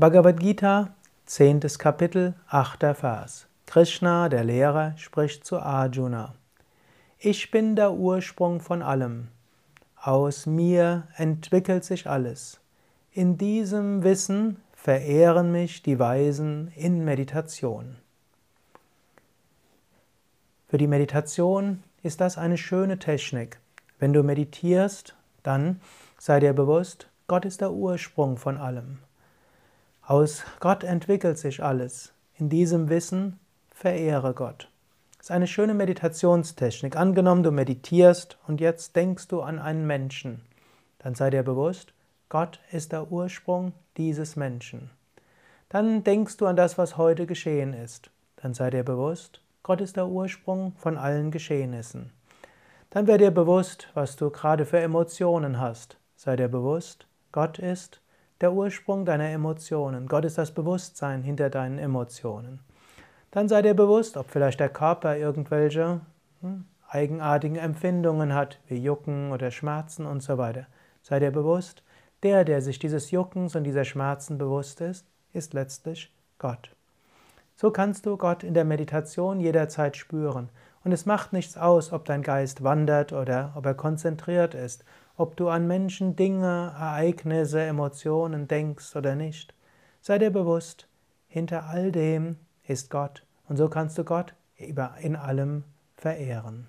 Bhagavad Gita, 10. Kapitel, 8. Vers. Krishna, der Lehrer, spricht zu Arjuna. Ich bin der Ursprung von allem. Aus mir entwickelt sich alles. In diesem Wissen verehren mich die Weisen in Meditation. Für die Meditation ist das eine schöne Technik. Wenn du meditierst, dann sei dir bewusst, Gott ist der Ursprung von allem. Aus Gott entwickelt sich alles. In diesem Wissen verehre Gott. Das ist eine schöne Meditationstechnik. Angenommen, du meditierst und jetzt denkst du an einen Menschen. Dann sei dir bewusst, Gott ist der Ursprung dieses Menschen. Dann denkst du an das, was heute geschehen ist. Dann sei dir bewusst, Gott ist der Ursprung von allen Geschehnissen. Dann werde dir bewusst, was du gerade für Emotionen hast. Sei dir bewusst, Gott ist der Ursprung deiner Emotionen. Gott ist das Bewusstsein hinter deinen Emotionen. Dann sei dir bewusst, ob vielleicht der Körper irgendwelche hm, eigenartigen Empfindungen hat, wie Jucken oder Schmerzen und so weiter. Sei dir bewusst, der, der sich dieses Juckens und dieser Schmerzen bewusst ist, ist letztlich Gott. So kannst du Gott in der Meditation jederzeit spüren. Und es macht nichts aus, ob dein Geist wandert oder ob er konzentriert ist, ob du an Menschen, Dinge, Ereignisse, Emotionen denkst oder nicht. Sei dir bewusst, hinter all dem ist Gott und so kannst du Gott in allem verehren.